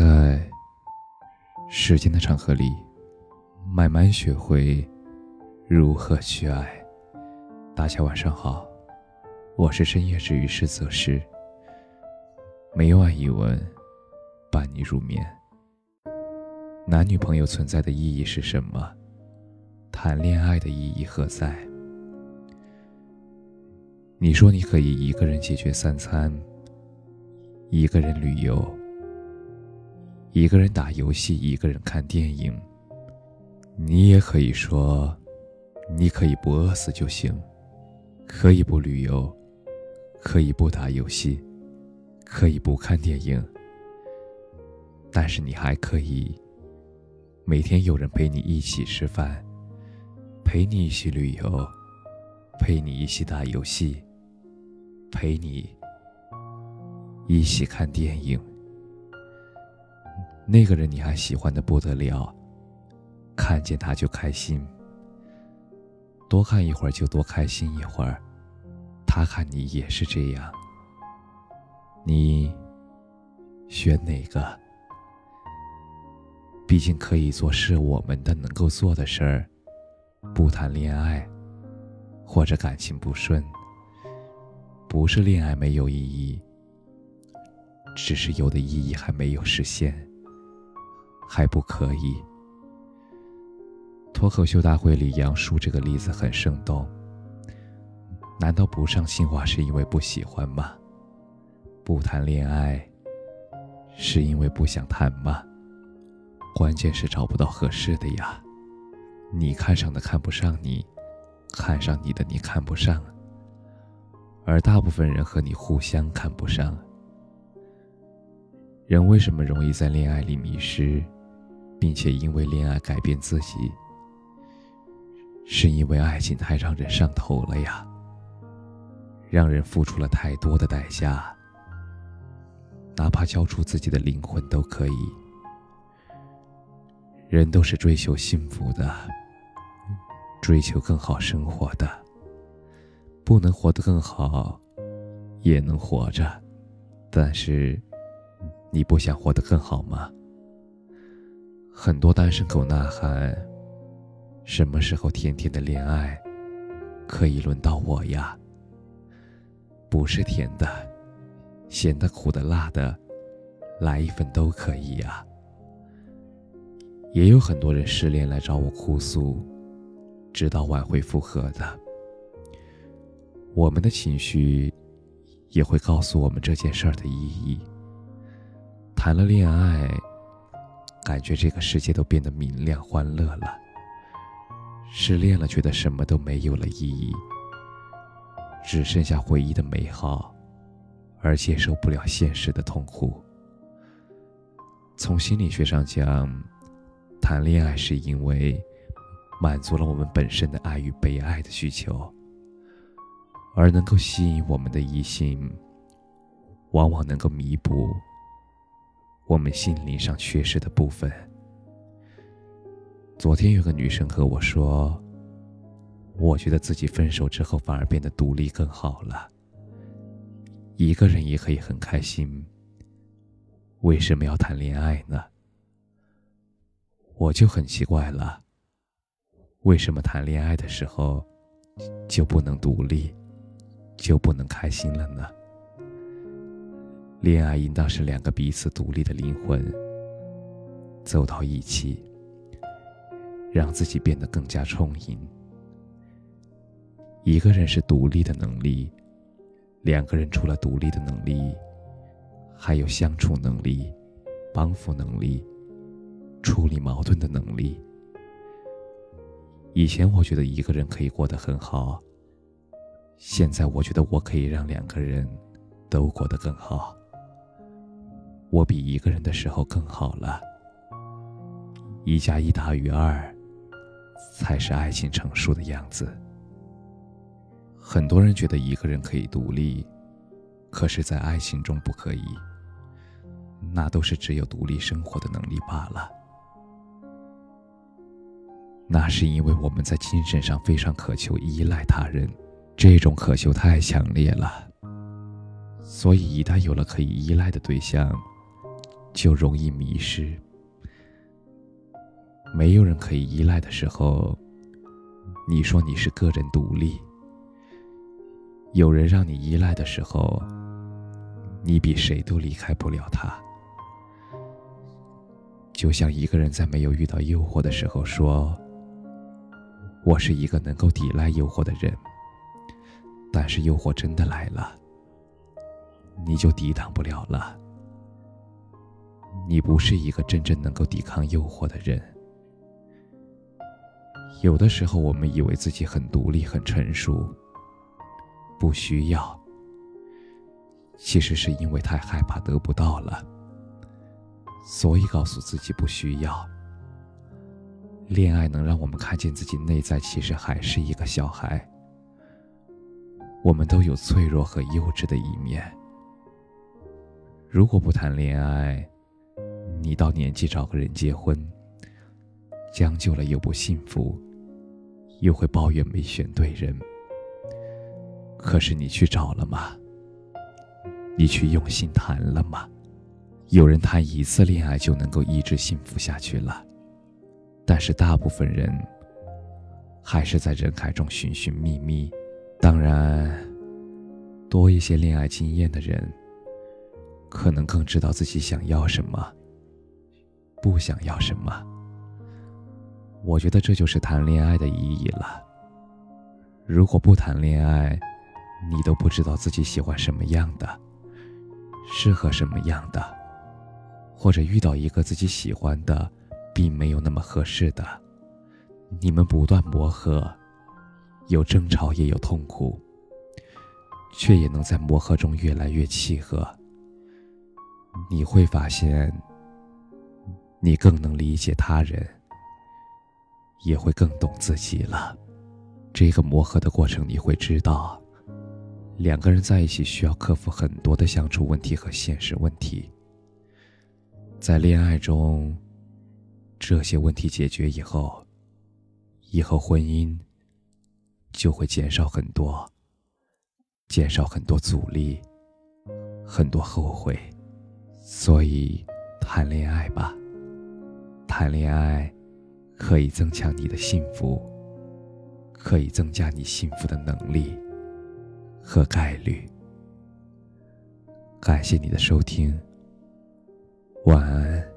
在时间的长河里，慢慢学会如何去爱。大家晚上好，我是深夜治愈师泽师。每晚一文，伴你入眠。男女朋友存在的意义是什么？谈恋爱的意义何在？你说你可以一个人解决三餐，一个人旅游。一个人打游戏，一个人看电影。你也可以说，你可以不饿死就行，可以不旅游，可以不打游戏，可以不看电影。但是你还可以，每天有人陪你一起吃饭，陪你一起旅游，陪你一起打游戏，陪你一起看电影。那个人你还喜欢的不得了，看见他就开心，多看一会儿就多开心一会儿，他看你也是这样，你选哪个？毕竟可以做是我们的能够做的事儿，不谈恋爱，或者感情不顺，不是恋爱没有意义，只是有的意义还没有实现。还不可以。脱口秀大会里，杨叔这个例子很生动。难道不上清华是因为不喜欢吗？不谈恋爱是因为不想谈吗？关键是找不到合适的呀。你看上的看不上你，看上你的你看不上，而大部分人和你互相看不上。人为什么容易在恋爱里迷失？并且因为恋爱改变自己，是因为爱情太让人上头了呀，让人付出了太多的代价，哪怕交出自己的灵魂都可以。人都是追求幸福的，追求更好生活的，不能活得更好，也能活着，但是，你不想活得更好吗？很多单身狗呐喊：“什么时候甜甜的恋爱可以轮到我呀？”不是甜的，咸的、苦的、辣的，来一份都可以呀。也有很多人失恋来找我哭诉，直到挽回复合的。我们的情绪也会告诉我们这件事儿的意义。谈了恋爱。感觉这个世界都变得明亮欢乐了。失恋了，觉得什么都没有了意义，只剩下回忆的美好，而接受不了现实的痛苦。从心理学上讲，谈恋爱是因为满足了我们本身的爱与被爱的需求，而能够吸引我们的异性，往往能够弥补。我们心灵上缺失的部分。昨天有个女生和我说：“我觉得自己分手之后反而变得独立更好了，一个人也可以很开心。为什么要谈恋爱呢？”我就很奇怪了，为什么谈恋爱的时候就不能独立，就不能开心了呢？恋爱应当是两个彼此独立的灵魂走到一起，让自己变得更加充盈。一个人是独立的能力，两个人除了独立的能力，还有相处能力、帮扶能力、处理矛盾的能力。以前我觉得一个人可以过得很好，现在我觉得我可以让两个人都过得更好。我比一个人的时候更好了。一加一大于二，才是爱情成熟的样子。很多人觉得一个人可以独立，可是，在爱情中不可以。那都是只有独立生活的能力罢了。那是因为我们在精神上非常渴求依赖他人，这种渴求太强烈了。所以，一旦有了可以依赖的对象，就容易迷失。没有人可以依赖的时候，你说你是个人独立；有人让你依赖的时候，你比谁都离开不了他。就像一个人在没有遇到诱惑的时候说：“我是一个能够抵赖诱惑的人。”但是诱惑真的来了，你就抵挡不了了。你不是一个真正能够抵抗诱惑的人。有的时候，我们以为自己很独立、很成熟，不需要。其实是因为太害怕得不到了，所以告诉自己不需要。恋爱能让我们看见自己内在其实还是一个小孩。我们都有脆弱和幼稚的一面。如果不谈恋爱，你到年纪找个人结婚，将就了又不幸福。又会抱怨没选对人，可是你去找了吗？你去用心谈了吗？有人谈一次恋爱就能够一直幸福下去了，但是大部分人还是在人海中寻寻觅觅。当然，多一些恋爱经验的人，可能更知道自己想要什么，不想要什么。我觉得这就是谈恋爱的意义了。如果不谈恋爱，你都不知道自己喜欢什么样的，适合什么样的，或者遇到一个自己喜欢的，并没有那么合适的，你们不断磨合，有争吵也有痛苦，却也能在磨合中越来越契合。你会发现，你更能理解他人。也会更懂自己了。这个磨合的过程，你会知道，两个人在一起需要克服很多的相处问题和现实问题。在恋爱中，这些问题解决以后，以后婚姻就会减少很多，减少很多阻力，很多后悔。所以，谈恋爱吧，谈恋爱。可以增强你的幸福，可以增加你幸福的能力和概率。感谢你的收听，晚安。